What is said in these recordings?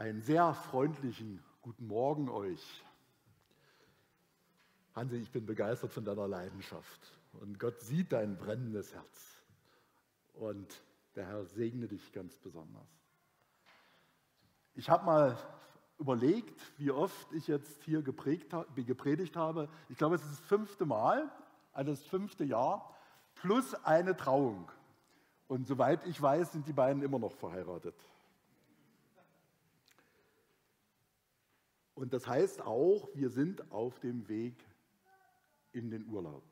Einen sehr freundlichen guten Morgen euch. Hansi, ich bin begeistert von deiner Leidenschaft. Und Gott sieht dein brennendes Herz. Und der Herr segne dich ganz besonders. Ich habe mal überlegt, wie oft ich jetzt hier gepredigt habe. Ich glaube, es ist das fünfte Mal, also das fünfte Jahr, plus eine Trauung. Und soweit ich weiß, sind die beiden immer noch verheiratet. Und das heißt auch, wir sind auf dem Weg in den Urlaub.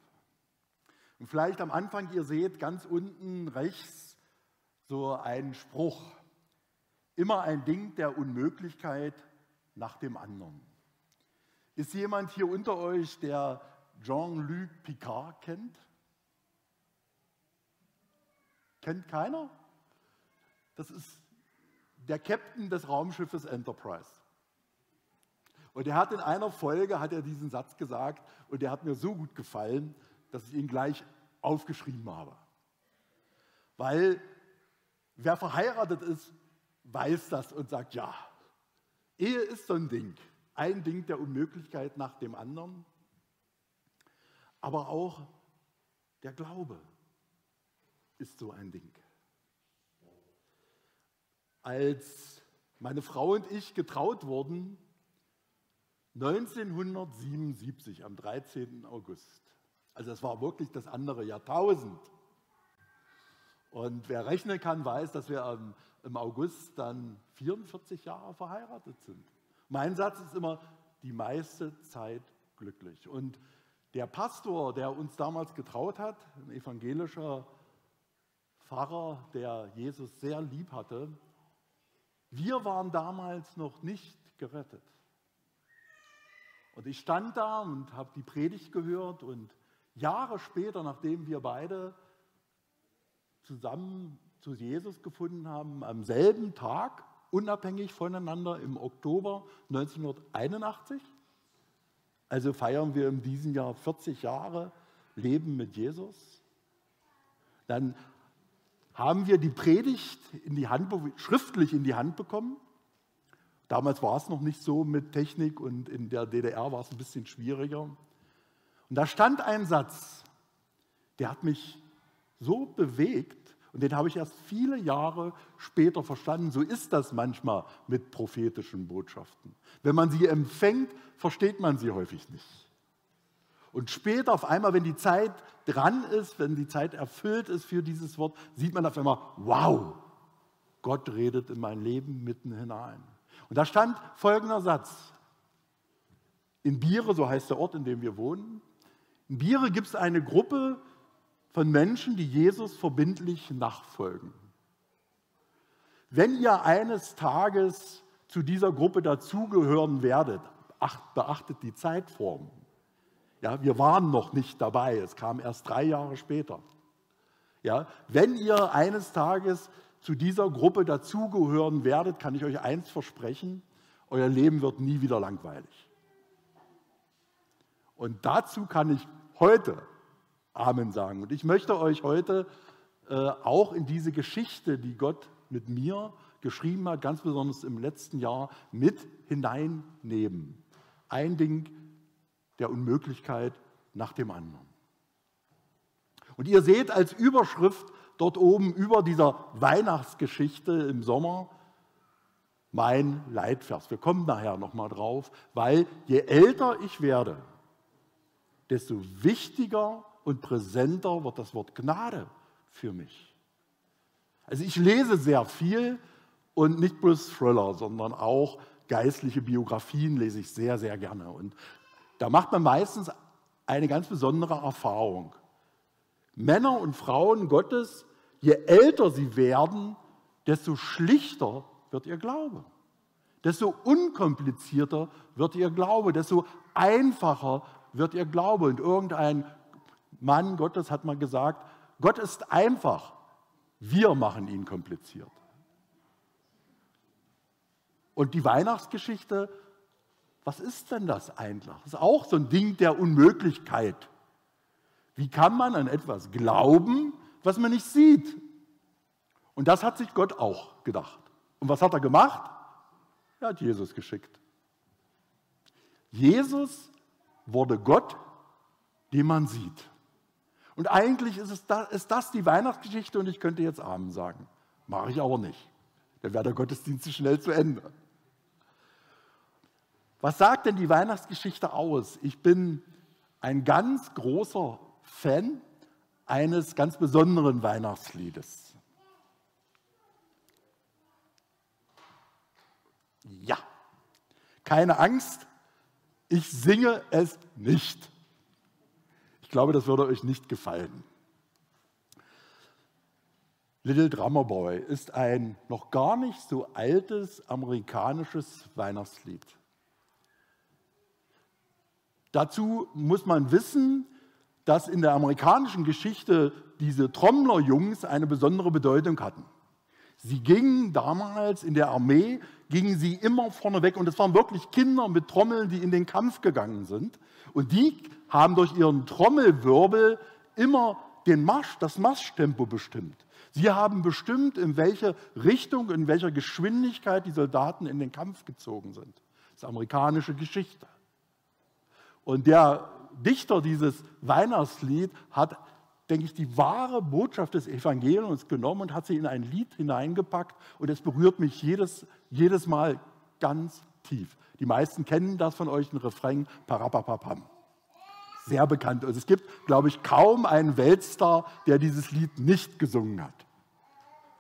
Und vielleicht am Anfang, ihr seht ganz unten rechts so einen Spruch. Immer ein Ding der Unmöglichkeit nach dem anderen. Ist jemand hier unter euch, der Jean-Luc Picard kennt? Kennt keiner? Das ist der Captain des Raumschiffes Enterprise. Und er hat in einer Folge hat er diesen Satz gesagt und der hat mir so gut gefallen, dass ich ihn gleich aufgeschrieben habe. Weil wer verheiratet ist, weiß das und sagt, ja, Ehe ist so ein Ding, ein Ding der Unmöglichkeit nach dem anderen, aber auch der Glaube ist so ein Ding. Als meine Frau und ich getraut wurden, 1977 am 13. August, also es war wirklich das andere Jahrtausend. Und wer rechnen kann, weiß, dass wir im August dann 44 Jahre verheiratet sind. Mein Satz ist immer, die meiste Zeit glücklich. Und der Pastor, der uns damals getraut hat, ein evangelischer Pfarrer, der Jesus sehr lieb hatte, wir waren damals noch nicht gerettet. Und ich stand da und habe die Predigt gehört und Jahre später, nachdem wir beide zusammen zu Jesus gefunden haben, am selben Tag, unabhängig voneinander, im Oktober 1981, also feiern wir in diesem Jahr 40 Jahre Leben mit Jesus, dann haben wir die Predigt in die Hand, schriftlich in die Hand bekommen. Damals war es noch nicht so mit Technik und in der DDR war es ein bisschen schwieriger. Und da stand ein Satz, der hat mich so bewegt und den habe ich erst viele Jahre später verstanden. So ist das manchmal mit prophetischen Botschaften. Wenn man sie empfängt, versteht man sie häufig nicht. Und später auf einmal, wenn die Zeit dran ist, wenn die Zeit erfüllt ist für dieses Wort, sieht man auf einmal, wow, Gott redet in mein Leben mitten hinein. Und da stand folgender Satz. In Biere, so heißt der Ort, in dem wir wohnen, in Biere gibt es eine Gruppe von Menschen, die Jesus verbindlich nachfolgen. Wenn ihr eines Tages zu dieser Gruppe dazugehören werdet, beachtet die Zeitform. Ja, wir waren noch nicht dabei, es kam erst drei Jahre später. Ja, wenn ihr eines Tages zu dieser Gruppe dazugehören werdet, kann ich euch eins versprechen, euer Leben wird nie wieder langweilig. Und dazu kann ich heute Amen sagen. Und ich möchte euch heute äh, auch in diese Geschichte, die Gott mit mir geschrieben hat, ganz besonders im letzten Jahr, mit hineinnehmen. Ein Ding der Unmöglichkeit nach dem anderen. Und ihr seht als Überschrift dort oben über dieser Weihnachtsgeschichte im Sommer mein Leitvers. Wir kommen nachher nochmal drauf, weil je älter ich werde, desto wichtiger und präsenter wird das Wort Gnade für mich. Also ich lese sehr viel und nicht bloß Thriller, sondern auch geistliche Biografien lese ich sehr, sehr gerne. Und da macht man meistens eine ganz besondere Erfahrung. Männer und Frauen Gottes, je älter sie werden, desto schlichter wird ihr Glaube. Desto unkomplizierter wird ihr Glaube, desto einfacher wird ihr Glaube. Und irgendein Mann Gottes hat mal gesagt, Gott ist einfach, wir machen ihn kompliziert. Und die Weihnachtsgeschichte was ist denn das eigentlich? Das ist auch so ein Ding der Unmöglichkeit. Wie kann man an etwas glauben, was man nicht sieht? Und das hat sich Gott auch gedacht. Und was hat er gemacht? Er hat Jesus geschickt. Jesus wurde Gott, den man sieht. Und eigentlich ist, es da, ist das die Weihnachtsgeschichte und ich könnte jetzt Amen sagen. Mache ich aber nicht. Dann wäre der Gottesdienst schnell zu Ende. Was sagt denn die Weihnachtsgeschichte aus? Ich bin ein ganz großer Fan eines ganz besonderen Weihnachtsliedes. Ja, keine Angst, ich singe es nicht. Ich glaube, das würde euch nicht gefallen. Little Drummer Boy ist ein noch gar nicht so altes amerikanisches Weihnachtslied. Dazu muss man wissen, dass in der amerikanischen Geschichte diese Trommlerjungs eine besondere Bedeutung hatten. Sie gingen damals in der Armee, gingen sie immer vorneweg und es waren wirklich Kinder mit Trommeln, die in den Kampf gegangen sind. Und die haben durch ihren Trommelwirbel immer den Marsch, das Marschtempo bestimmt. Sie haben bestimmt, in welche Richtung, in welcher Geschwindigkeit die Soldaten in den Kampf gezogen sind. Das ist amerikanische Geschichte. Und der Dichter dieses Weihnachtslied hat denke ich, die wahre Botschaft des Evangeliums genommen und hat sie in ein Lied hineingepackt. Und es berührt mich jedes, jedes Mal ganz tief. Die meisten kennen das von euch, ein Refrain, Parapapapam. Sehr bekannt. Also es gibt, glaube ich, kaum einen Weltstar, der dieses Lied nicht gesungen hat.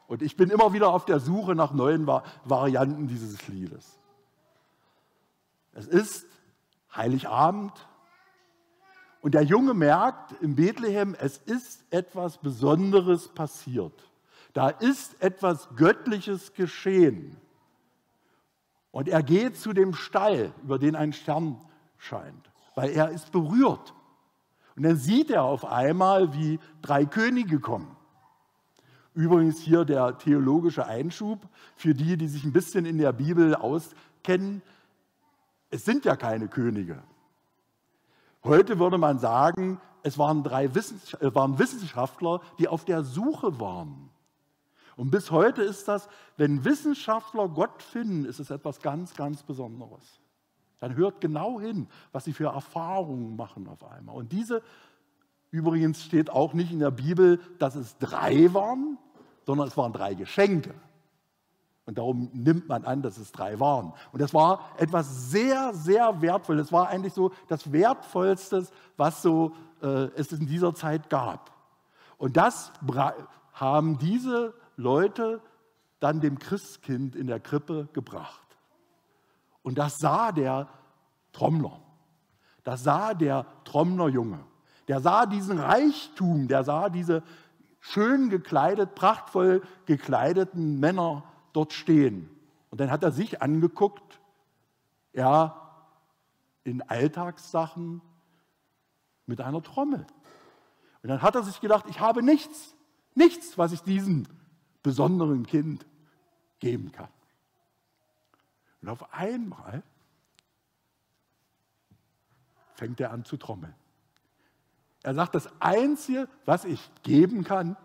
Und ich bin immer wieder auf der Suche nach neuen Varianten dieses Liedes. Es ist Heiligabend, und der Junge merkt in Bethlehem, es ist etwas Besonderes passiert. Da ist etwas Göttliches geschehen. Und er geht zu dem Stall, über den ein Stern scheint, weil er ist berührt. Und dann sieht er auf einmal, wie drei Könige kommen. Übrigens hier der theologische Einschub für die, die sich ein bisschen in der Bibel auskennen. Es sind ja keine Könige. Heute würde man sagen, es waren drei Wissens äh, waren Wissenschaftler, die auf der Suche waren. Und bis heute ist das, wenn Wissenschaftler Gott finden, ist es etwas ganz, ganz Besonderes. Dann hört genau hin, was sie für Erfahrungen machen auf einmal. Und diese, übrigens steht auch nicht in der Bibel, dass es drei waren, sondern es waren drei Geschenke. Und darum nimmt man an, dass es drei waren. Und das war etwas sehr, sehr Wertvolles. Das war eigentlich so das Wertvollste, was so, äh, es in dieser Zeit gab. Und das haben diese Leute dann dem Christkind in der Krippe gebracht. Und das sah der Trommler. Das sah der Trommlerjunge. Der sah diesen Reichtum, der sah diese schön gekleidet, prachtvoll gekleideten Männer dort stehen. Und dann hat er sich angeguckt, ja, in Alltagssachen mit einer Trommel. Und dann hat er sich gedacht, ich habe nichts, nichts, was ich diesem besonderen Kind geben kann. Und auf einmal fängt er an zu trommeln. Er sagt, das Einzige, was ich geben kann,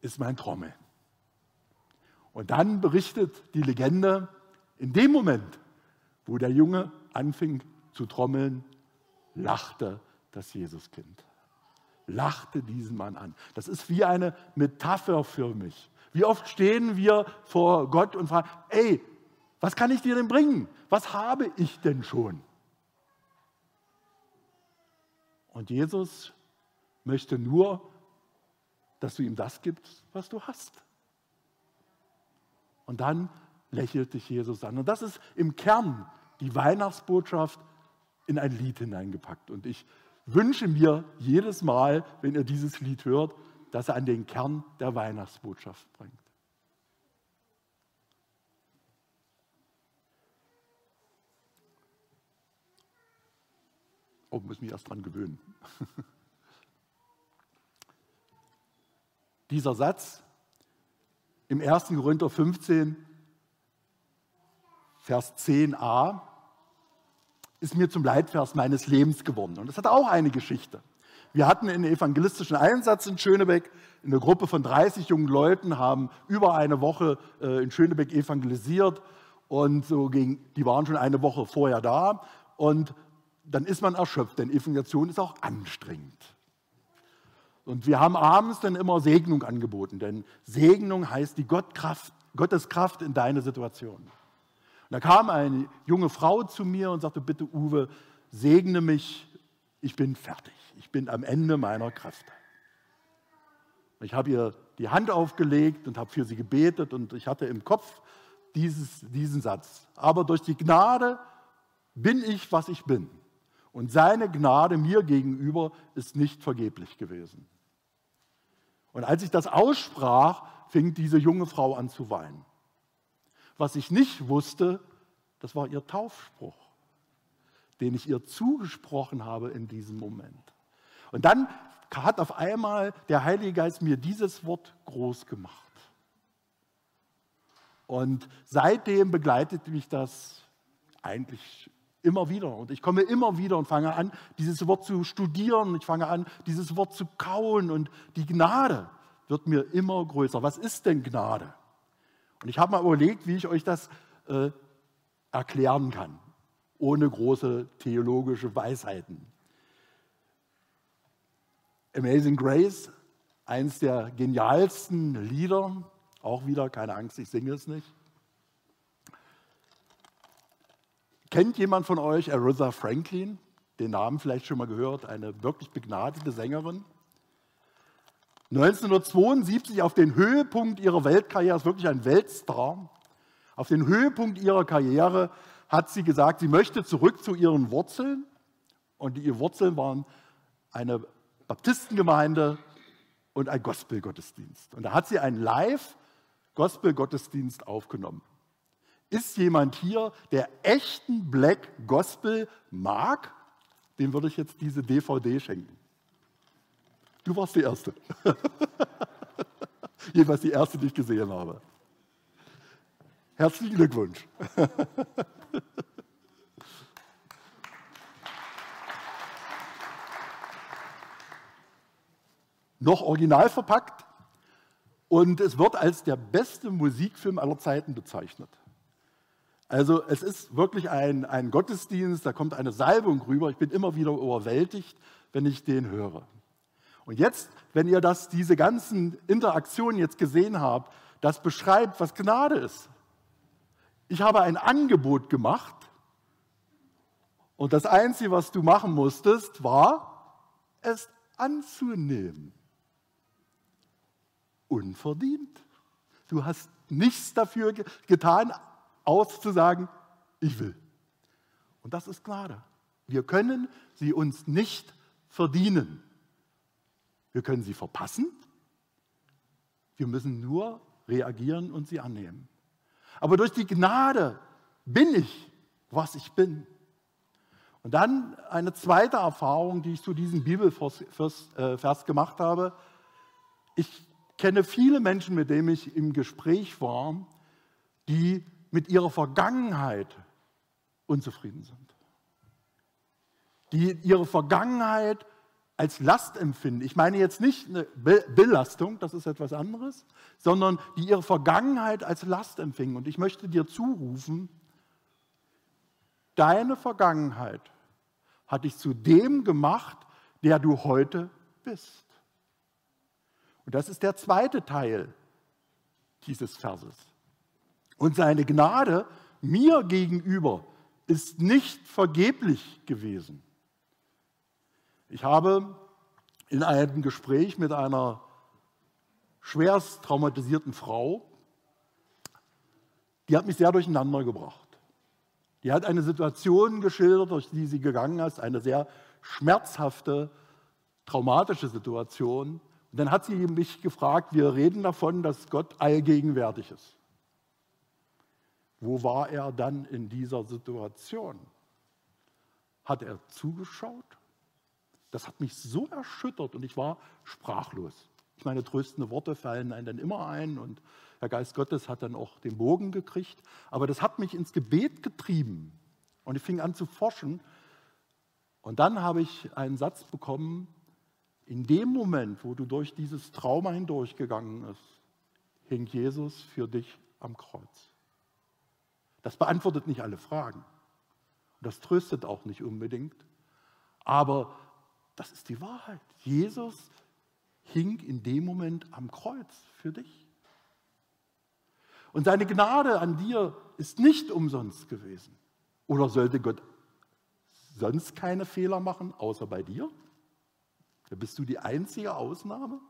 ist mein Trommeln. Und dann berichtet die Legende, in dem Moment, wo der Junge anfing zu trommeln, lachte das Jesuskind. Lachte diesen Mann an. Das ist wie eine Metapher für mich. Wie oft stehen wir vor Gott und fragen, ey, was kann ich dir denn bringen? Was habe ich denn schon? Und Jesus möchte nur, dass du ihm das gibst, was du hast. Und dann lächelt dich Jesus an. Und das ist im Kern die Weihnachtsbotschaft in ein Lied hineingepackt. Und ich wünsche mir jedes Mal, wenn ihr dieses Lied hört, dass er an den Kern der Weihnachtsbotschaft bringt. Oh, muss mich erst dran gewöhnen. Dieser Satz im 1. Korinther 15, Vers 10a, ist mir zum Leitvers meines Lebens geworden. Und das hat auch eine Geschichte. Wir hatten einen evangelistischen Einsatz in Schönebeck. Eine Gruppe von 30 jungen Leuten haben über eine Woche äh, in Schönebeck evangelisiert. und so ging, die waren schon eine Woche vorher da und dann ist man erschöpft, denn Evangelisation ist auch anstrengend. Und wir haben abends dann immer Segnung angeboten, denn Segnung heißt die Gottkraft, Gottes in deine Situation. Und da kam eine junge Frau zu mir und sagte, bitte Uwe, segne mich, ich bin fertig, ich bin am Ende meiner Kräfte. Ich habe ihr die Hand aufgelegt und habe für sie gebetet und ich hatte im Kopf dieses, diesen Satz. Aber durch die Gnade bin ich, was ich bin. Und seine Gnade mir gegenüber ist nicht vergeblich gewesen. Und als ich das aussprach, fing diese junge Frau an zu weinen. Was ich nicht wusste, das war ihr Taufspruch, den ich ihr zugesprochen habe in diesem Moment. Und dann hat auf einmal der Heilige Geist mir dieses Wort groß gemacht. Und seitdem begleitet mich das eigentlich Immer wieder. Und ich komme immer wieder und fange an, dieses Wort zu studieren. Ich fange an, dieses Wort zu kauen. Und die Gnade wird mir immer größer. Was ist denn Gnade? Und ich habe mal überlegt, wie ich euch das äh, erklären kann, ohne große theologische Weisheiten. Amazing Grace, eines der genialsten Lieder, auch wieder, keine Angst, ich singe es nicht. Kennt jemand von euch Aretha Franklin? Den Namen vielleicht schon mal gehört, eine wirklich begnadete Sängerin. 1972 auf den Höhepunkt ihrer Weltkarriere, ist wirklich ein Weltstar, auf den Höhepunkt ihrer Karriere hat sie gesagt, sie möchte zurück zu ihren Wurzeln. Und ihre Wurzeln waren eine Baptistengemeinde und ein Gospelgottesdienst. Und da hat sie einen Live-Gospelgottesdienst aufgenommen. Ist jemand hier, der echten Black Gospel mag? Dem würde ich jetzt diese DVD schenken. Du warst die Erste. Jedenfalls die Erste, die ich gesehen habe. Herzlichen Glückwunsch. Noch original verpackt und es wird als der beste Musikfilm aller Zeiten bezeichnet. Also es ist wirklich ein, ein Gottesdienst, da kommt eine Salbung rüber. Ich bin immer wieder überwältigt, wenn ich den höre. Und jetzt, wenn ihr das, diese ganzen Interaktionen jetzt gesehen habt, das beschreibt, was Gnade ist. Ich habe ein Angebot gemacht und das Einzige, was du machen musstest, war, es anzunehmen. Unverdient. Du hast nichts dafür getan, auszusagen, ich will. Und das ist Gnade. Wir können sie uns nicht verdienen. Wir können sie verpassen. Wir müssen nur reagieren und sie annehmen. Aber durch die Gnade bin ich, was ich bin. Und dann eine zweite Erfahrung, die ich zu diesem Bibelvers äh, gemacht habe. Ich kenne viele Menschen, mit denen ich im Gespräch war, die mit ihrer Vergangenheit unzufrieden sind. Die ihre Vergangenheit als Last empfinden. Ich meine jetzt nicht eine Belastung, das ist etwas anderes, sondern die ihre Vergangenheit als Last empfingen. Und ich möchte dir zurufen, deine Vergangenheit hat dich zu dem gemacht, der du heute bist. Und das ist der zweite Teil dieses Verses. Und seine Gnade mir gegenüber ist nicht vergeblich gewesen. Ich habe in einem Gespräch mit einer schwerst traumatisierten Frau, die hat mich sehr durcheinander gebracht. Die hat eine Situation geschildert, durch die sie gegangen ist, eine sehr schmerzhafte, traumatische Situation. Und dann hat sie mich gefragt, wir reden davon, dass Gott allgegenwärtig ist. Wo war er dann in dieser Situation? Hat er zugeschaut? Das hat mich so erschüttert und ich war sprachlos. Ich meine, tröstende Worte fallen einem dann immer ein und der Geist Gottes hat dann auch den Bogen gekriegt. Aber das hat mich ins Gebet getrieben und ich fing an zu forschen. Und dann habe ich einen Satz bekommen, in dem Moment, wo du durch dieses Trauma hindurchgegangen bist, hing Jesus für dich am Kreuz. Das beantwortet nicht alle Fragen. Das tröstet auch nicht unbedingt. Aber das ist die Wahrheit. Jesus hing in dem Moment am Kreuz für dich. Und seine Gnade an dir ist nicht umsonst gewesen. Oder sollte Gott sonst keine Fehler machen, außer bei dir? Da bist du die einzige Ausnahme?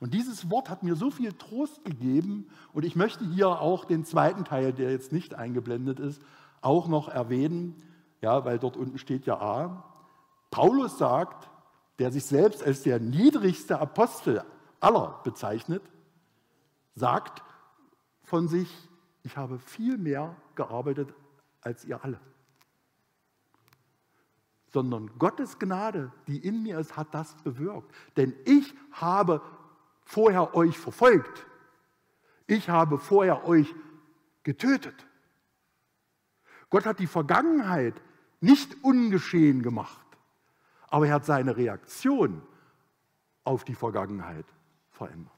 Und dieses Wort hat mir so viel Trost gegeben und ich möchte hier auch den zweiten Teil, der jetzt nicht eingeblendet ist, auch noch erwähnen, ja, weil dort unten steht ja A. Paulus sagt, der sich selbst als der niedrigste Apostel aller bezeichnet, sagt von sich, ich habe viel mehr gearbeitet als ihr alle. Sondern Gottes Gnade, die in mir ist, hat das bewirkt. Denn ich habe vorher euch verfolgt. Ich habe vorher euch getötet. Gott hat die Vergangenheit nicht ungeschehen gemacht, aber er hat seine Reaktion auf die Vergangenheit verändert.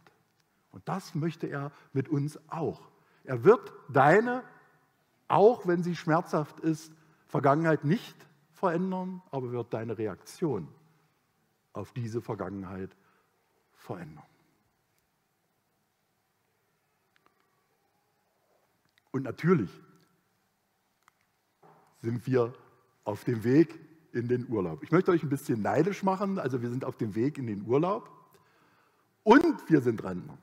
Und das möchte er mit uns auch. Er wird deine, auch wenn sie schmerzhaft ist, Vergangenheit nicht verändern, aber wird deine Reaktion auf diese Vergangenheit verändern. Und natürlich sind wir auf dem Weg in den Urlaub. Ich möchte euch ein bisschen neidisch machen. Also wir sind auf dem Weg in den Urlaub und wir sind Rentner.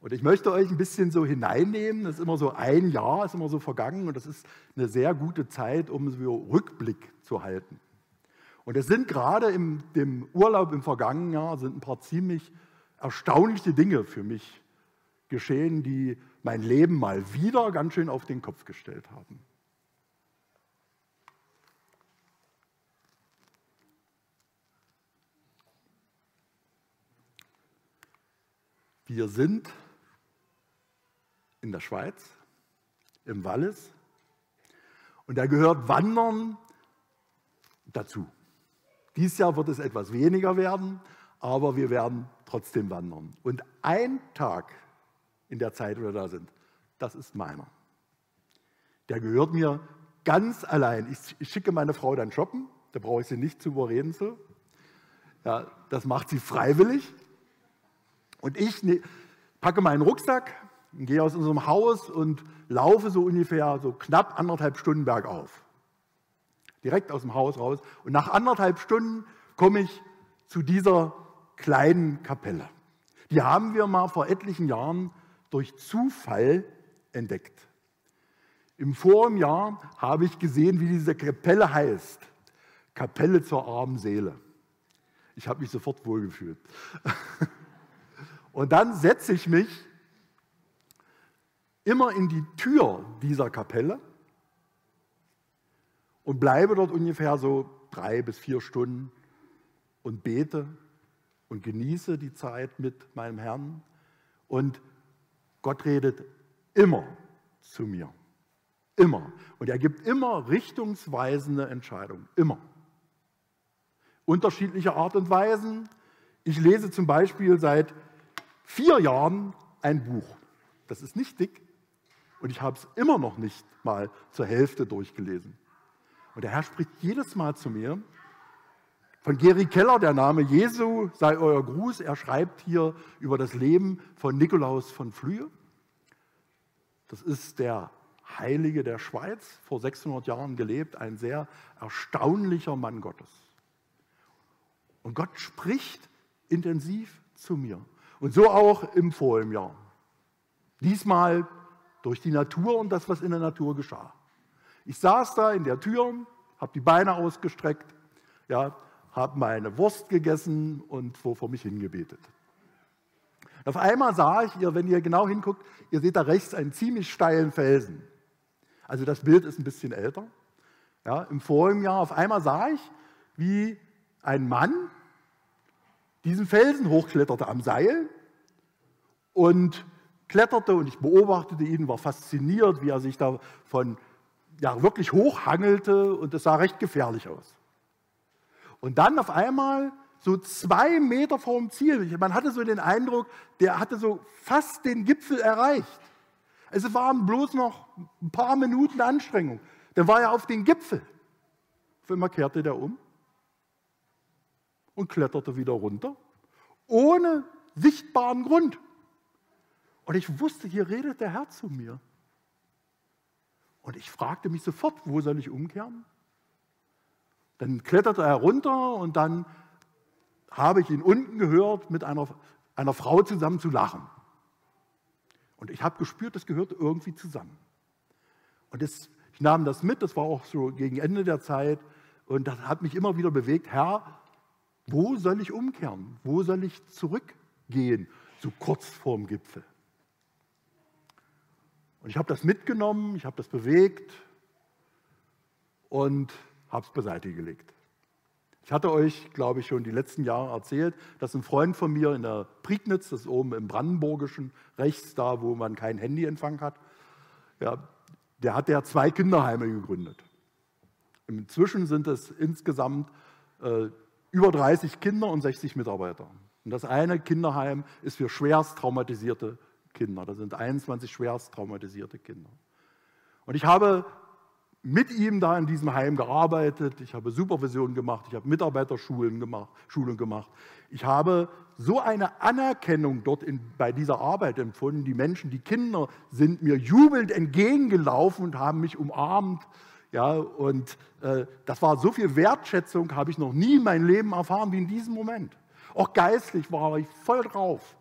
Und ich möchte euch ein bisschen so hineinnehmen. Das ist immer so ein Jahr, ist immer so vergangen und das ist eine sehr gute Zeit, um so Rückblick zu halten. Und es sind gerade im dem Urlaub im vergangenen Jahr sind ein paar ziemlich erstaunliche Dinge für mich geschehen, die mein Leben mal wieder ganz schön auf den Kopf gestellt haben. Wir sind in der Schweiz, im Wallis, und da gehört Wandern dazu. Dieses Jahr wird es etwas weniger werden, aber wir werden trotzdem wandern. Und ein Tag in der Zeit, wo wir da sind. Das ist meiner. Der gehört mir ganz allein. Ich, schicke meine Frau dann shoppen, da brauche ich sie nicht zu überreden. So. Ja, das macht sie freiwillig. Und ich ne, packe meinen Rucksack, gehe aus unserem Haus und laufe so ungefähr so knapp anderthalb Stunden bergauf. Direkt aus dem Haus raus. Und nach anderthalb Stunden komme ich zu dieser kleinen Kapelle. Die haben wir mal vor etlichen Jahren durch Zufall entdeckt. Im vorigen Jahr habe ich gesehen, wie diese Kapelle heißt. Kapelle zur armen Seele. Ich habe mich sofort wohlgefühlt. Und dann setze ich mich immer in die Tür dieser Kapelle und bleibe dort ungefähr so drei bis vier Stunden und bete und genieße die Zeit mit meinem Herrn. Und Gott redet immer zu mir. Immer. Und er gibt immer richtungsweisende Entscheidungen. Immer. Unterschiedliche Art und Weisen. Ich lese zum Beispiel seit vier Jahren ein Buch. Das ist nicht dick und ich habe es immer noch nicht mal zur Hälfte durchgelesen. Und der Herr spricht jedes Mal zu mir. Von Geri Keller, der Name Jesu sei euer Gruß. Er schreibt hier über das Leben von Nikolaus von Flühe. Das ist der Heilige der Schweiz, vor 600 Jahren gelebt, ein sehr erstaunlicher Mann Gottes. Und Gott spricht intensiv zu mir. Und so auch im vorigen Jahr. Diesmal durch die Natur und das, was in der Natur geschah. Ich saß da in der Tür, habe die Beine ausgestreckt, ja, habe meine Wurst gegessen und vor mich hingebetet. Auf einmal sah ich, ihr, wenn ihr genau hinguckt, ihr seht da rechts einen ziemlich steilen Felsen. Also das Bild ist ein bisschen älter. Ja, Im vorigen Jahr auf einmal sah ich, wie ein Mann diesen Felsen hochkletterte am Seil und kletterte und ich beobachtete ihn, war fasziniert, wie er sich da von ja, wirklich hochhangelte und es sah recht gefährlich aus. Und dann auf einmal so zwei Meter vor dem Ziel. Man hatte so den Eindruck, der hatte so fast den Gipfel erreicht. Es waren bloß noch ein paar Minuten Anstrengung. Dann war er auf den Gipfel. Auf einmal kehrte der um und kletterte wieder runter, ohne sichtbaren Grund. Und ich wusste, hier redet der Herr zu mir. Und ich fragte mich sofort, wo soll ich umkehren? Dann kletterte er runter und dann habe ich ihn unten gehört, mit einer, einer Frau zusammen zu lachen. Und ich habe gespürt, das gehört irgendwie zusammen. Und das, ich nahm das mit, das war auch so gegen Ende der Zeit. Und das hat mich immer wieder bewegt, Herr, wo soll ich umkehren? Wo soll ich zurückgehen? So kurz vorm Gipfel. Und ich habe das mitgenommen, ich habe das bewegt und habe es beiseite gelegt. Ich hatte euch, glaube ich, schon die letzten Jahre erzählt, dass ein Freund von mir in der Prignitz, das ist oben im Brandenburgischen, rechts da, wo man kein Handyempfang hat, ja, der hat ja zwei Kinderheime gegründet. Inzwischen sind es insgesamt äh, über 30 Kinder und 60 Mitarbeiter. Und das eine Kinderheim ist für schwerst traumatisierte Kinder. Da sind 21 schwerst traumatisierte Kinder. Und ich habe mit ihm da in diesem Heim gearbeitet, ich habe Supervision gemacht, ich habe Mitarbeiterschulen gemacht, Schulung gemacht. Ich habe so eine Anerkennung dort in, bei dieser Arbeit empfunden. Die Menschen, die Kinder sind mir jubelnd entgegengelaufen und haben mich umarmt. Ja, und äh, das war so viel Wertschätzung, habe ich noch nie in meinem Leben erfahren wie in diesem Moment. Auch geistlich war ich voll drauf.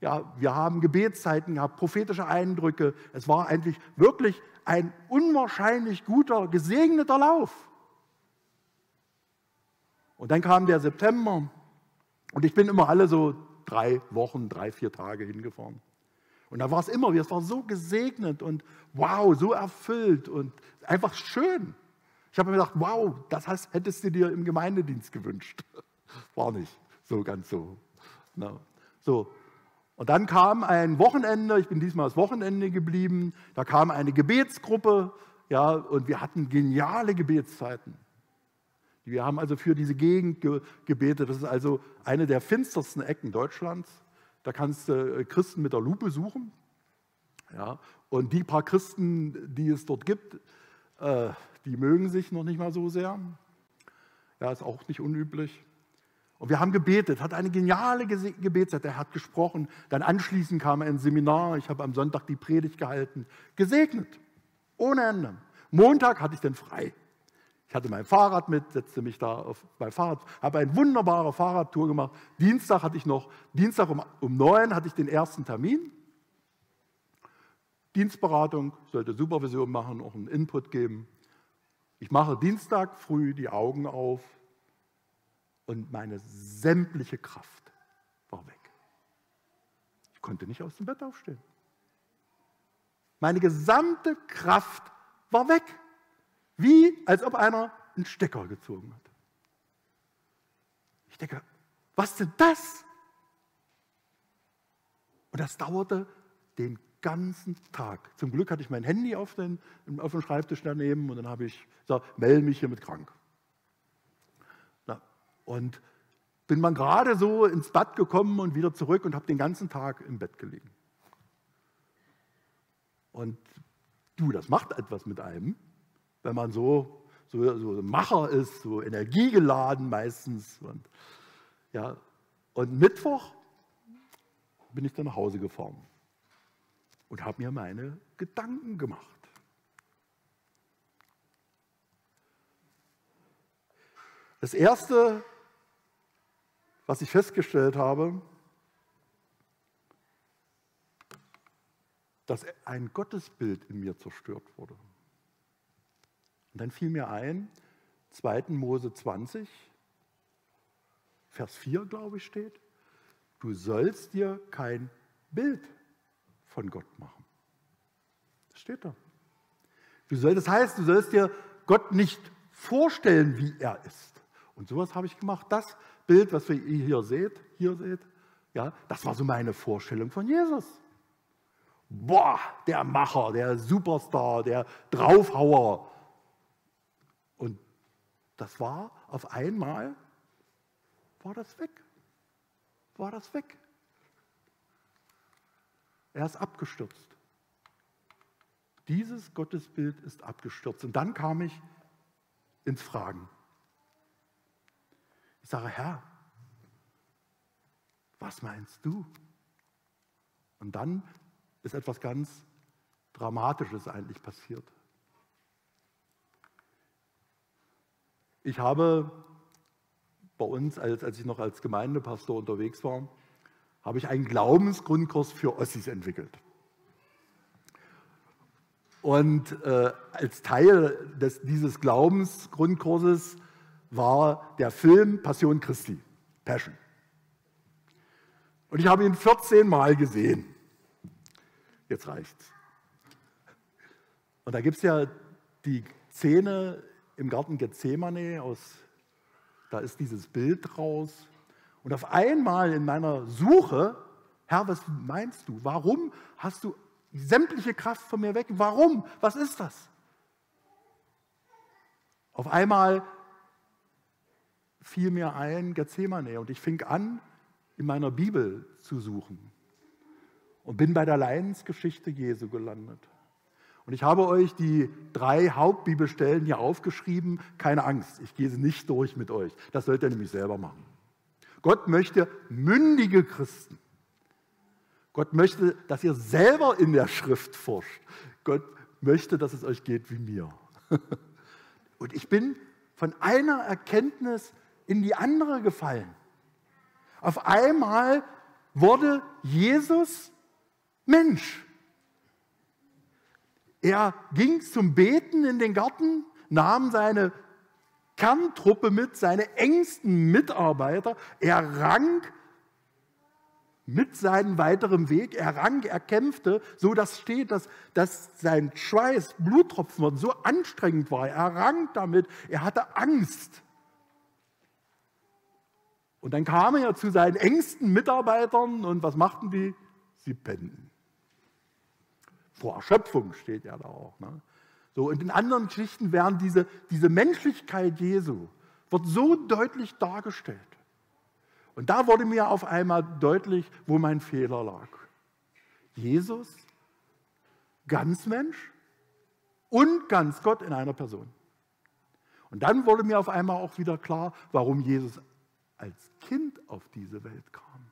Ja, wir haben Gebetszeiten gehabt, prophetische Eindrücke. Es war eigentlich wirklich ein unwahrscheinlich guter, gesegneter Lauf. Und dann kam der September und ich bin immer alle so drei Wochen, drei, vier Tage hingefahren. Und da war es immer, es war so gesegnet und wow, so erfüllt und einfach schön. Ich habe mir gedacht, wow, das heißt, hättest du dir im Gemeindedienst gewünscht. War nicht so ganz so. No. So, und dann kam ein Wochenende, ich bin diesmal das Wochenende geblieben, da kam eine Gebetsgruppe, ja, und wir hatten geniale Gebetszeiten. Wir haben also für diese Gegend ge gebetet. Das ist also eine der finstersten Ecken Deutschlands. Da kannst du äh, Christen mit der Lupe suchen. Ja, und die paar Christen, die es dort gibt, äh, die mögen sich noch nicht mal so sehr. Ja, ist auch nicht unüblich. Und wir haben gebetet, hat eine geniale Gebetszeit, er hat gesprochen. Dann anschließend kam ein Seminar, ich habe am Sonntag die Predigt gehalten. Gesegnet, ohne Ende. Montag hatte ich dann frei. Ich hatte mein Fahrrad mit, setzte mich da auf mein Fahrrad, habe eine wunderbare Fahrradtour gemacht. Dienstag hatte ich noch, Dienstag um, um hatte ich den ersten Termin. Dienstberatung, sollte Supervision machen, auch einen Input geben. Ich mache Dienstag früh die Augen auf, und meine sämtliche Kraft war weg. Ich konnte nicht aus dem Bett aufstehen. Meine gesamte Kraft war weg. Wie als ob einer einen Stecker gezogen hat. Ich denke, was denn das? Und das dauerte den ganzen Tag. Zum Glück hatte ich mein Handy auf, den, auf dem Schreibtisch daneben und dann habe ich gesagt, melde mich hiermit krank. Und bin man gerade so ins Bad gekommen und wieder zurück und habe den ganzen Tag im Bett gelegen. Und du, das macht etwas mit einem, wenn man so, so, so Macher ist, so energiegeladen meistens. Und, ja, und Mittwoch bin ich dann nach Hause gefahren und habe mir meine Gedanken gemacht. Das Erste, was ich festgestellt habe, dass ein Gottesbild in mir zerstört wurde. Und dann fiel mir ein, 2. Mose 20, Vers 4, glaube ich, steht, du sollst dir kein Bild von Gott machen. Das steht da. Du soll, das heißt, du sollst dir Gott nicht vorstellen, wie er ist. Und sowas habe ich gemacht. Das Bild, was ihr hier seht, hier seht, ja, das war so meine Vorstellung von Jesus. Boah, der Macher, der Superstar, der Draufhauer. Und das war auf einmal, war das weg. War das weg. Er ist abgestürzt. Dieses Gottesbild ist abgestürzt. Und dann kam ich ins Fragen. Ich sage, Herr, was meinst du? Und dann ist etwas ganz Dramatisches eigentlich passiert. Ich habe bei uns, als, als ich noch als Gemeindepastor unterwegs war, habe ich einen Glaubensgrundkurs für Ossis entwickelt. Und äh, als Teil des, dieses Glaubensgrundkurses war der Film Passion Christi, Passion. Und ich habe ihn 14 Mal gesehen. Jetzt reicht's. Und da gibt es ja die Szene im Garten Gethsemane, aus, da ist dieses Bild raus. Und auf einmal in meiner Suche, Herr, was meinst du? Warum hast du sämtliche Kraft von mir weg? Warum? Was ist das? Auf einmal fiel mir ein Gethsemane und ich fing an, in meiner Bibel zu suchen und bin bei der Leidensgeschichte Jesu gelandet. Und ich habe euch die drei Hauptbibelstellen hier aufgeschrieben. Keine Angst, ich gehe sie nicht durch mit euch. Das sollt ihr nämlich selber machen. Gott möchte mündige Christen. Gott möchte, dass ihr selber in der Schrift forscht. Gott möchte, dass es euch geht wie mir. Und ich bin von einer Erkenntnis in die andere gefallen. Auf einmal wurde Jesus Mensch. Er ging zum Beten in den Garten, nahm seine Kerntruppe mit, seine engsten Mitarbeiter. Er rang mit seinem weiteren Weg, er rang, er kämpfte, so dass steht, dass, dass sein Schweiß, Bluttropfen so anstrengend war. Er rang damit, er hatte Angst. Und dann kam er zu seinen engsten Mitarbeitern und was machten die? Sie pennten. Vor Erschöpfung steht ja da auch. Ne? So, und in anderen Geschichten werden diese, diese Menschlichkeit Jesu wird so deutlich dargestellt. Und da wurde mir auf einmal deutlich, wo mein Fehler lag. Jesus, ganz Mensch und ganz Gott in einer Person. Und dann wurde mir auf einmal auch wieder klar, warum Jesus als Kind auf diese Welt kam.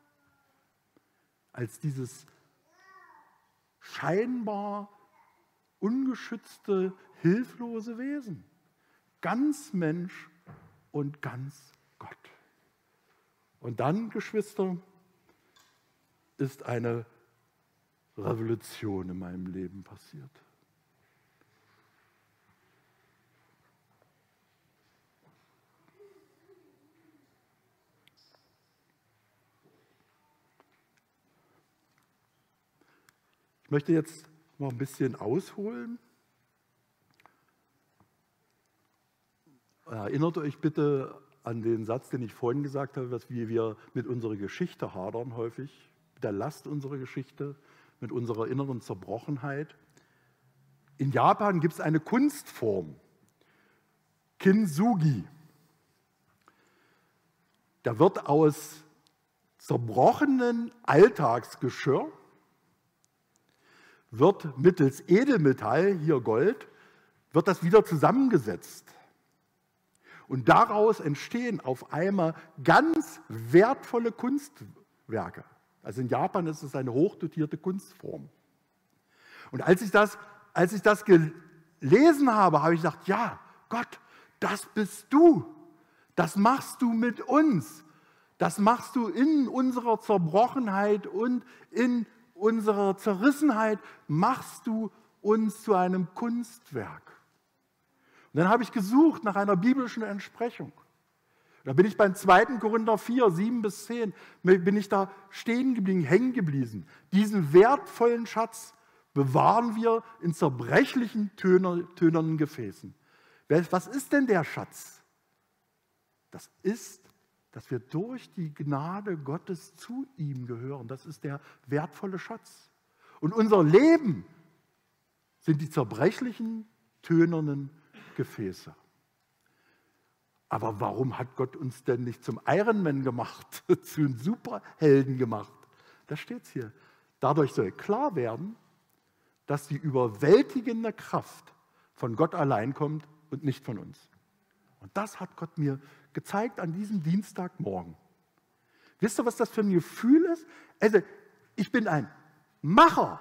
Als dieses scheinbar ungeschützte, hilflose Wesen. Ganz Mensch und ganz Gott. Und dann, Geschwister, ist eine Revolution in meinem Leben passiert. Möchte jetzt noch ein bisschen ausholen. Erinnert euch bitte an den Satz, den ich vorhin gesagt habe, dass wir mit unserer Geschichte hadern häufig, mit der Last unserer Geschichte, mit unserer inneren Zerbrochenheit. In Japan gibt es eine Kunstform, Kintsugi. Da wird aus zerbrochenen Alltagsgeschirr wird mittels Edelmetall, hier Gold, wird das wieder zusammengesetzt. Und daraus entstehen auf einmal ganz wertvolle Kunstwerke. Also in Japan ist es eine hochdotierte Kunstform. Und als ich das, als ich das gelesen habe, habe ich gesagt, ja, Gott, das bist du. Das machst du mit uns. Das machst du in unserer Zerbrochenheit und in unserer Zerrissenheit machst du uns zu einem Kunstwerk. Und dann habe ich gesucht nach einer biblischen Entsprechung. Da bin ich beim 2. Korinther 4, 7 bis 10, bin ich da stehen geblieben, hängen geblieben. Diesen wertvollen Schatz bewahren wir in zerbrechlichen, tönernen Gefäßen. Was ist denn der Schatz? Das ist dass wir durch die Gnade Gottes zu ihm gehören. Das ist der wertvolle Schatz. Und unser Leben sind die zerbrechlichen, tönernen Gefäße. Aber warum hat Gott uns denn nicht zum Ironman gemacht, zu einem Superhelden gemacht? Da steht es hier. Dadurch soll klar werden, dass die überwältigende Kraft von Gott allein kommt und nicht von uns. Und das hat Gott mir gezeigt an diesem Dienstagmorgen. Wisst ihr, was das für ein Gefühl ist? Also, ich bin ein Macher.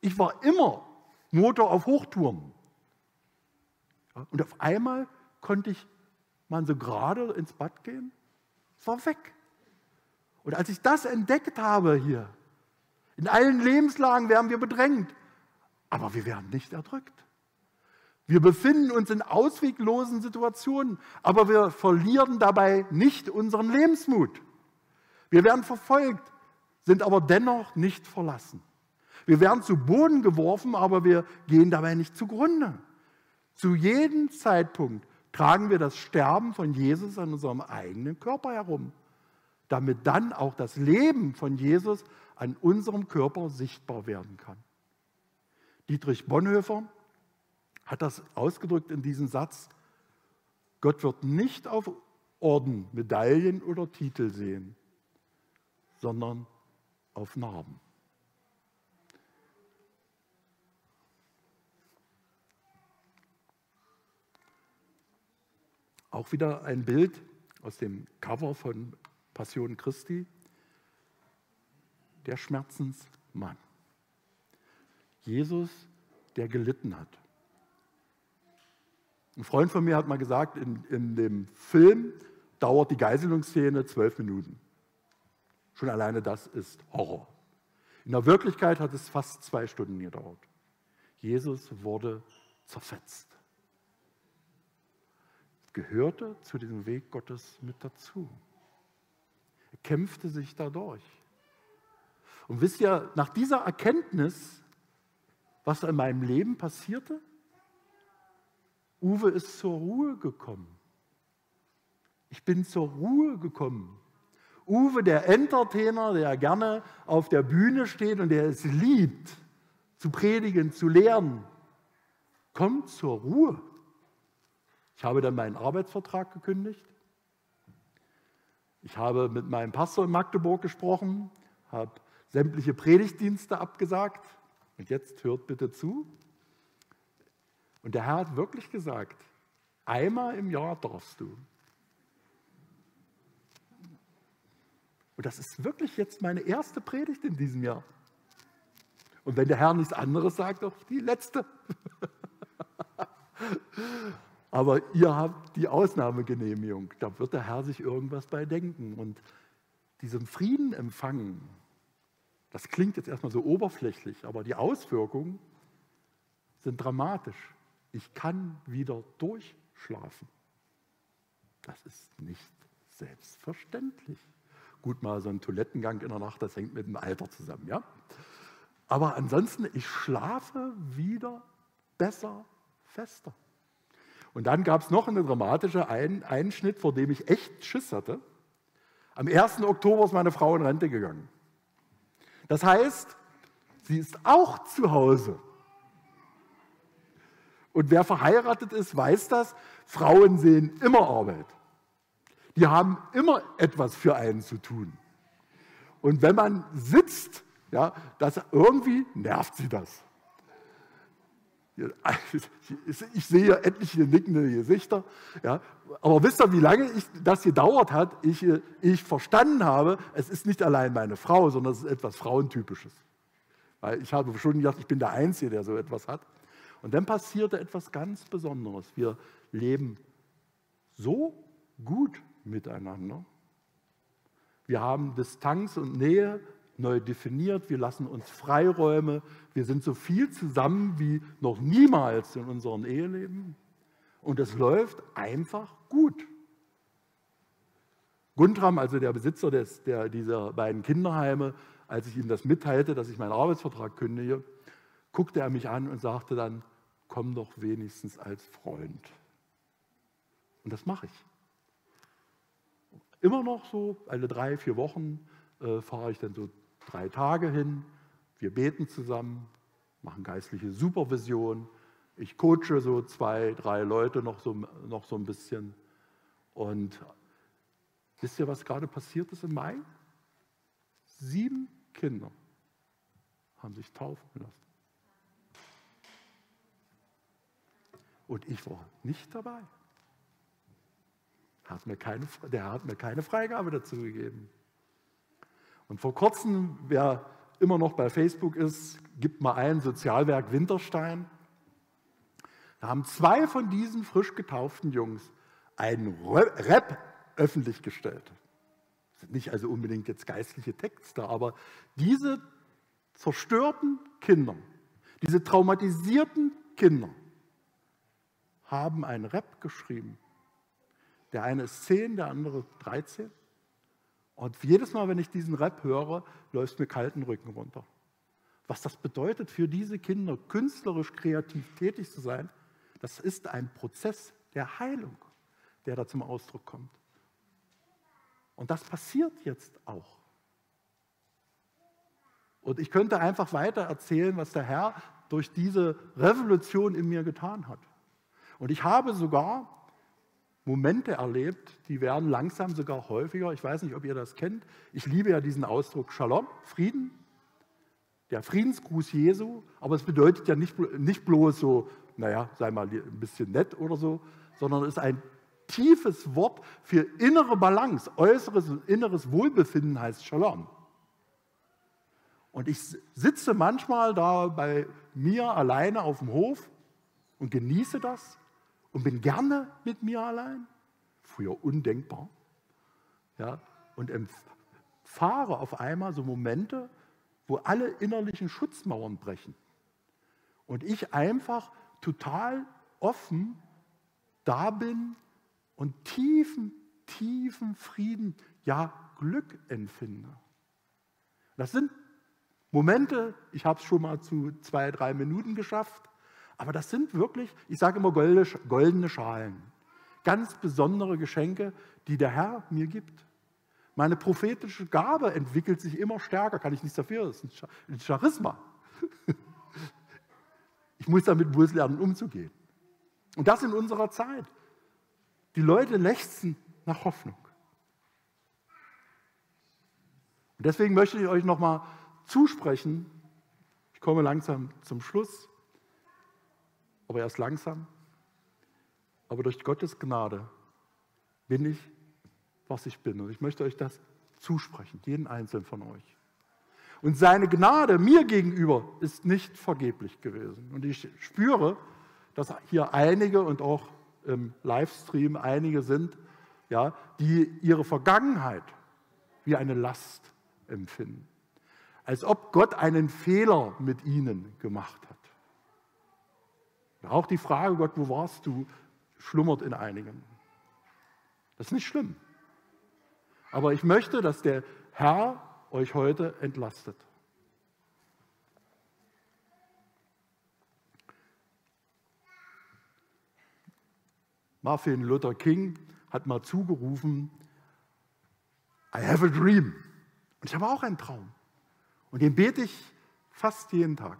Ich war immer Motor auf Hochtouren. Und auf einmal konnte ich mal so gerade ins Bad gehen. Es war weg. Und als ich das entdeckt habe hier, in allen Lebenslagen werden wir bedrängt, aber wir werden nicht erdrückt. Wir befinden uns in ausweglosen Situationen, aber wir verlieren dabei nicht unseren Lebensmut. Wir werden verfolgt, sind aber dennoch nicht verlassen. Wir werden zu Boden geworfen, aber wir gehen dabei nicht zugrunde. Zu jedem Zeitpunkt tragen wir das Sterben von Jesus an unserem eigenen Körper herum, damit dann auch das Leben von Jesus an unserem Körper sichtbar werden kann. Dietrich Bonhoeffer hat das ausgedrückt in diesem Satz, Gott wird nicht auf Orden, Medaillen oder Titel sehen, sondern auf Narben. Auch wieder ein Bild aus dem Cover von Passion Christi. Der Schmerzensmann. Jesus, der gelitten hat. Ein Freund von mir hat mal gesagt, in, in dem Film dauert die Geiselungsszene zwölf Minuten. Schon alleine das ist Horror. In der Wirklichkeit hat es fast zwei Stunden gedauert. Jesus wurde zerfetzt gehörte zu diesem Weg Gottes mit dazu. Er kämpfte sich dadurch. Und wisst ihr, nach dieser Erkenntnis, was in meinem Leben passierte, Uwe ist zur Ruhe gekommen. Ich bin zur Ruhe gekommen. Uwe, der Entertainer, der gerne auf der Bühne steht und der es liebt, zu predigen, zu lehren, kommt zur Ruhe. Ich habe dann meinen Arbeitsvertrag gekündigt. Ich habe mit meinem Pastor in Magdeburg gesprochen, habe sämtliche Predigtdienste abgesagt. Und jetzt hört bitte zu. Und der Herr hat wirklich gesagt, einmal im Jahr darfst du. Und das ist wirklich jetzt meine erste Predigt in diesem Jahr. Und wenn der Herr nichts anderes sagt, auch die letzte. Aber ihr habt die Ausnahmegenehmigung. Da wird der Herr sich irgendwas bei denken. Und diesem Frieden empfangen, das klingt jetzt erstmal so oberflächlich, aber die Auswirkungen sind dramatisch. Ich kann wieder durchschlafen. Das ist nicht selbstverständlich. Gut, mal so ein Toilettengang in der Nacht, das hängt mit dem Alter zusammen, ja? Aber ansonsten, ich schlafe wieder besser, fester. Und dann gab es noch einen dramatischen Einschnitt, vor dem ich echt Schiss hatte. Am 1. Oktober ist meine Frau in Rente gegangen. Das heißt, sie ist auch zu Hause. Und wer verheiratet ist, weiß das. Frauen sehen immer Arbeit. Die haben immer etwas für einen zu tun. Und wenn man sitzt, ja, das irgendwie nervt sie das. Ich sehe etliche nickende Gesichter. Ja. Aber wisst ihr, wie lange ich, das gedauert hat, ich, ich verstanden habe, es ist nicht allein meine Frau, sondern es ist etwas Frauentypisches. Weil ich habe schon gedacht, ich bin der Einzige, der so etwas hat. Und dann passierte etwas ganz Besonderes. Wir leben so gut miteinander. Wir haben Distanz und Nähe neu definiert, wir lassen uns Freiräume, wir sind so viel zusammen wie noch niemals in unserem Eheleben und es läuft einfach gut. Guntram, also der Besitzer des, der, dieser beiden Kinderheime, als ich ihm das mitteilte, dass ich meinen Arbeitsvertrag kündige, guckte er mich an und sagte dann, komm doch wenigstens als Freund. Und das mache ich. Immer noch so, alle drei, vier Wochen äh, fahre ich dann so drei Tage hin. Wir beten zusammen, machen geistliche Supervision. Ich coache so zwei, drei Leute noch so, noch so ein bisschen. Und wisst ihr, was gerade passiert ist im Mai? Sieben Kinder haben sich taufen lassen. Und ich war nicht dabei. Hat mir keine, der hat mir keine Freigabe dazu gegeben. Und vor kurzem, wer immer noch bei Facebook ist, gibt mal ein Sozialwerk Winterstein. Da haben zwei von diesen frisch getauften Jungs einen Rap öffentlich gestellt. Das sind nicht also unbedingt jetzt geistliche Texte, aber diese zerstörten Kinder, diese traumatisierten Kinder haben einen Rap geschrieben. Der eine ist 10, der andere 13. Und jedes Mal, wenn ich diesen Rap höre, läuft mir kalten Rücken runter. Was das bedeutet für diese Kinder, künstlerisch kreativ tätig zu sein, das ist ein Prozess der Heilung, der da zum Ausdruck kommt. Und das passiert jetzt auch. Und ich könnte einfach weiter erzählen, was der Herr durch diese Revolution in mir getan hat. Und ich habe sogar Momente erlebt, die werden langsam sogar häufiger. Ich weiß nicht, ob ihr das kennt. Ich liebe ja diesen Ausdruck Shalom, Frieden, der Friedensgruß Jesu. Aber es bedeutet ja nicht, nicht bloß so, naja, sei mal ein bisschen nett oder so, sondern es ist ein tiefes Wort für innere Balance, äußeres und inneres Wohlbefinden heißt Shalom. Und ich sitze manchmal da bei mir alleine auf dem Hof und genieße das und bin gerne mit mir allein. Früher undenkbar. Ja, und erfahre auf einmal so Momente, wo alle innerlichen Schutzmauern brechen. Und ich einfach total offen da bin und tiefen, tiefen Frieden, ja Glück empfinde. Das sind Momente, ich habe es schon mal zu zwei, drei Minuten geschafft, aber das sind wirklich, ich sage immer goldene Schalen. Ganz besondere Geschenke, die der Herr mir gibt. Meine prophetische Gabe entwickelt sich immer stärker, kann ich nichts dafür, das ist ein Charisma. Ich muss damit bloß lernen, umzugehen. Und das in unserer Zeit. Die Leute lechzen nach Hoffnung. Und deswegen möchte ich euch nochmal zusprechen, ich komme langsam zum Schluss, aber erst langsam. Aber durch Gottes Gnade bin ich, was ich bin. Und ich möchte euch das zusprechen, jeden einzelnen von euch. Und seine Gnade mir gegenüber ist nicht vergeblich gewesen. Und ich spüre, dass hier einige und auch im Livestream einige sind, ja, die ihre Vergangenheit wie eine Last empfinden. Als ob Gott einen Fehler mit ihnen gemacht hat. Auch die Frage, Gott, wo warst du, schlummert in einigen. Das ist nicht schlimm. Aber ich möchte, dass der Herr euch heute entlastet. Martin Luther King hat mal zugerufen, I have a dream. Und ich habe auch einen Traum. Und den bete ich fast jeden Tag.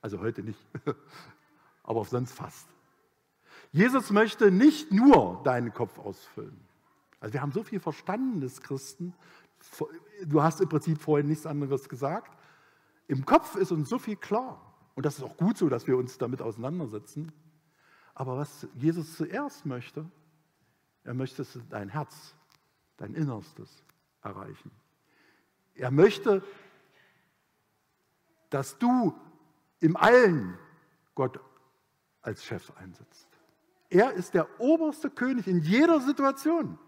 Also heute nicht, aber sonst fast. Jesus möchte nicht nur deinen Kopf ausfüllen. Also wir haben so viel verstandenes Christen. Du hast im Prinzip vorhin nichts anderes gesagt. Im Kopf ist uns so viel klar. Und das ist auch gut so, dass wir uns damit auseinandersetzen. Aber was Jesus zuerst möchte, er möchte dein Herz, dein Innerstes erreichen. Er möchte, dass du im Allen Gott als Chef einsetzt. Er ist der oberste König in jeder Situation.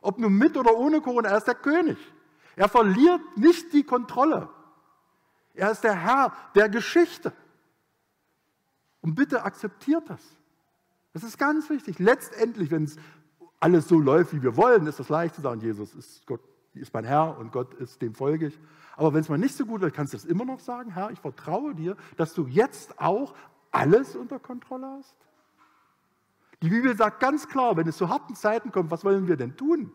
Ob nun mit oder ohne Corona, er ist der König. Er verliert nicht die Kontrolle. Er ist der Herr der Geschichte. Und bitte akzeptiert das. Das ist ganz wichtig. Letztendlich, wenn es alles so läuft, wie wir wollen, ist das leicht zu sagen, Jesus ist, Gott, ist mein Herr und Gott ist dem folge ich. Aber wenn es mal nicht so gut läuft, kannst du das immer noch sagen, Herr, ich vertraue dir, dass du jetzt auch alles unter Kontrolle hast. Die Bibel sagt ganz klar, wenn es zu harten Zeiten kommt, was wollen wir denn tun?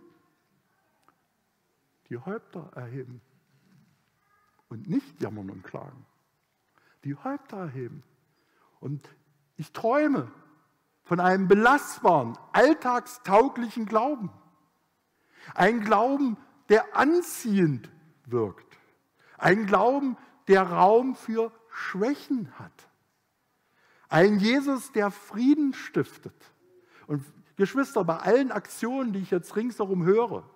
Die Häupter erheben und nicht jammern und klagen. Die Häupter erheben. Und ich träume von einem belastbaren, alltagstauglichen Glauben. Ein Glauben, der anziehend wirkt. Ein Glauben, der Raum für Schwächen hat. Ein Jesus, der Frieden stiftet. Und Geschwister, bei allen Aktionen, die ich jetzt ringsherum höre,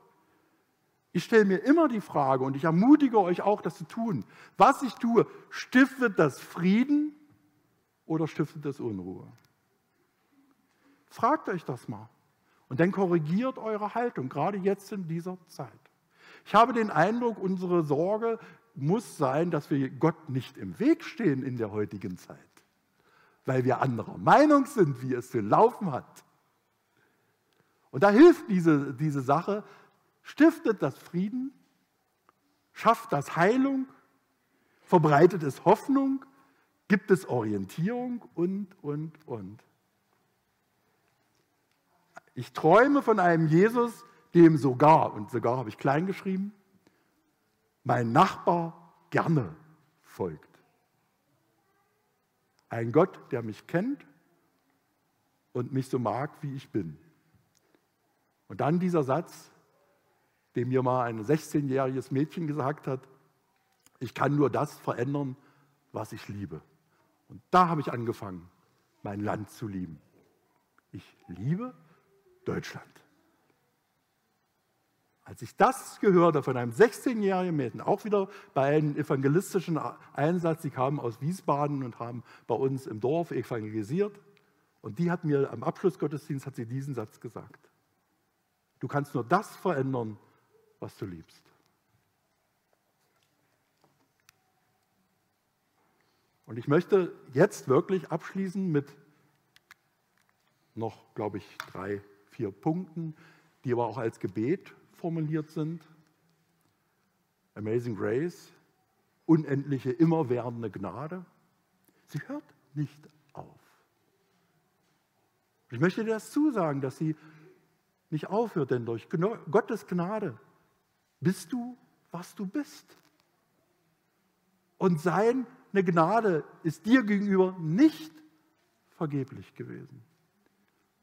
ich stelle mir immer die Frage und ich ermutige euch auch, das zu tun. Was ich tue, stiftet das Frieden oder stiftet das Unruhe? Fragt euch das mal. Und dann korrigiert eure Haltung, gerade jetzt in dieser Zeit. Ich habe den Eindruck, unsere Sorge muss sein, dass wir Gott nicht im Weg stehen in der heutigen Zeit, weil wir anderer Meinung sind, wie es zu laufen hat. Und da hilft diese, diese Sache, stiftet das Frieden, schafft das Heilung, verbreitet es Hoffnung, gibt es Orientierung und, und, und. Ich träume von einem Jesus, dem sogar, und sogar habe ich klein geschrieben, mein Nachbar gerne folgt. Ein Gott, der mich kennt und mich so mag, wie ich bin. Und dann dieser Satz, den mir mal ein 16-jähriges Mädchen gesagt hat, ich kann nur das verändern, was ich liebe. Und da habe ich angefangen, mein Land zu lieben. Ich liebe Deutschland. Als ich das gehörte von einem 16-jährigen Mädchen, auch wieder bei einem evangelistischen Einsatz, die kamen aus Wiesbaden und haben bei uns im Dorf evangelisiert, und die hat mir am Abschlussgottesdienst hat sie diesen Satz gesagt. Du kannst nur das verändern, was du liebst. Und ich möchte jetzt wirklich abschließen mit noch, glaube ich, drei, vier Punkten, die aber auch als Gebet formuliert sind. Amazing Grace, unendliche, immerwährende Gnade. Sie hört nicht auf. Ich möchte dir das zusagen, dass sie nicht aufhört, denn durch Gottes Gnade bist du, was du bist. Und seine Gnade ist dir gegenüber nicht vergeblich gewesen.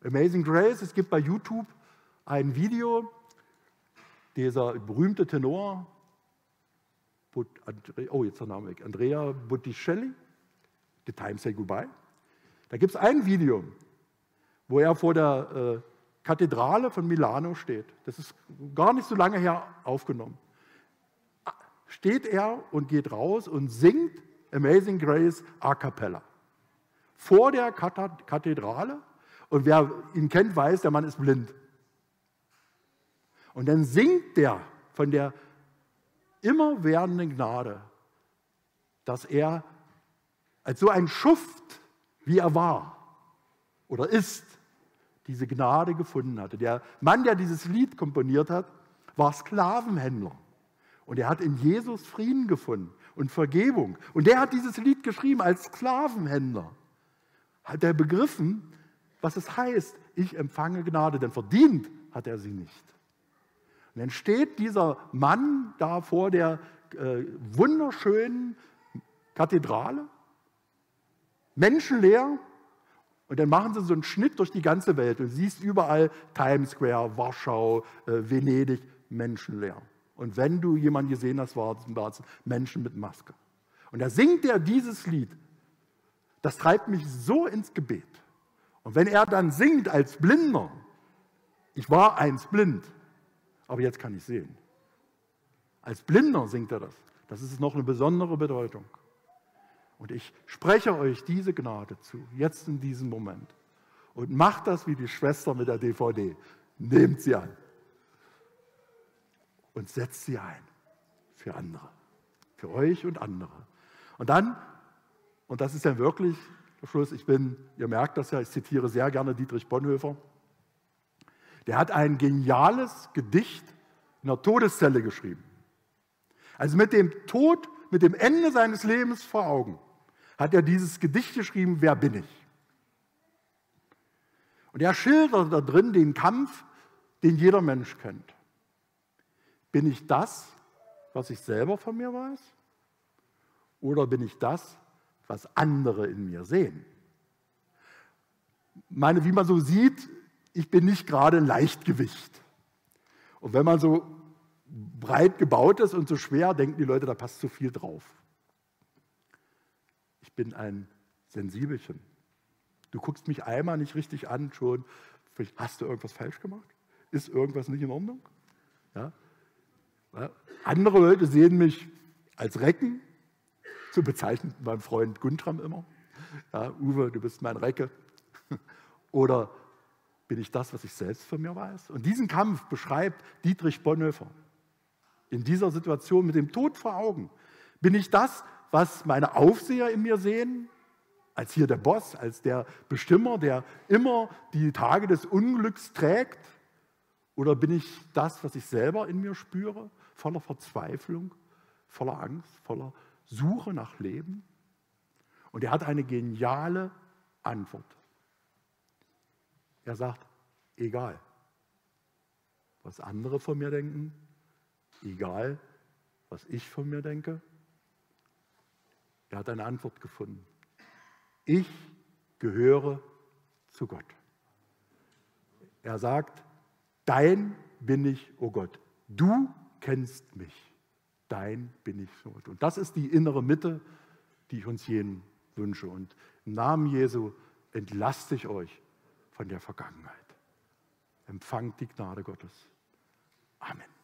Amazing Grace, es gibt bei YouTube ein Video, dieser berühmte Tenor, oh jetzt der Name weg, Andrea Botticelli, The Time Say Goodbye. Da gibt es ein Video, wo er vor der äh, Kathedrale von Milano steht. Das ist gar nicht so lange her aufgenommen. Steht er und geht raus und singt Amazing Grace a cappella. Vor der Kathedrale. Und wer ihn kennt, weiß, der Mann ist blind. Und dann singt der von der immerwährenden Gnade, dass er als so ein Schuft, wie er war oder ist, diese Gnade gefunden hatte. Der Mann, der dieses Lied komponiert hat, war Sklavenhändler. Und er hat in Jesus Frieden gefunden und Vergebung. Und der hat dieses Lied geschrieben als Sklavenhändler. Hat er begriffen, was es heißt, ich empfange Gnade, denn verdient hat er sie nicht. Und dann steht dieser Mann da vor der äh, wunderschönen Kathedrale, menschenleer, und dann machen sie so einen Schnitt durch die ganze Welt und siehst überall Times Square, Warschau, äh, Venedig, menschenleer. Und wenn du jemanden gesehen hast, war es Menschen mit Maske. Und da singt er dieses Lied. Das treibt mich so ins Gebet. Und wenn er dann singt als Blinder, ich war eins blind, aber jetzt kann ich sehen. Als Blinder singt er das. Das ist noch eine besondere Bedeutung. Und ich spreche euch diese Gnade zu, jetzt in diesem Moment. Und macht das wie die Schwester mit der DVD. Nehmt sie an und setzt sie ein für andere, für euch und andere. Und dann, und das ist ja wirklich der Schluss, ich bin, ihr merkt das ja, ich zitiere sehr gerne Dietrich Bonhoeffer, der hat ein geniales Gedicht in der Todeszelle geschrieben. Also mit dem Tod, mit dem Ende seines Lebens vor Augen hat er dieses Gedicht geschrieben, Wer bin ich? Und er schildert da drin den Kampf, den jeder Mensch kennt. Bin ich das, was ich selber von mir weiß? Oder bin ich das, was andere in mir sehen? Meine, wie man so sieht, ich bin nicht gerade Leichtgewicht. Und wenn man so breit gebaut ist und so schwer, denken die Leute, da passt zu viel drauf bin ein Sensibelchen. Du guckst mich einmal nicht richtig an, schon, hast du irgendwas falsch gemacht? Ist irgendwas nicht in Ordnung? Ja? Andere Leute sehen mich als Recken, so bezeichnet mein Freund Guntram immer. Ja, Uwe, du bist mein Recke. Oder bin ich das, was ich selbst von mir weiß? Und diesen Kampf beschreibt Dietrich Bonhoeffer. In dieser Situation mit dem Tod vor Augen. Bin ich das, was meine Aufseher in mir sehen? Als hier der Boss, als der Bestimmer, der immer die Tage des Unglücks trägt? Oder bin ich das, was ich selber in mir spüre? Voller Verzweiflung, voller Angst, voller Suche nach Leben? Und er hat eine geniale Antwort. Er sagt, egal, was andere von mir denken, egal, was ich von mir denke. Er hat eine Antwort gefunden. Ich gehöre zu Gott. Er sagt, dein bin ich, o oh Gott. Du kennst mich. Dein bin ich, o oh Gott. Und das ist die innere Mitte, die ich uns jeden wünsche. Und im Namen Jesu entlaste ich euch von der Vergangenheit. Empfangt die Gnade Gottes. Amen.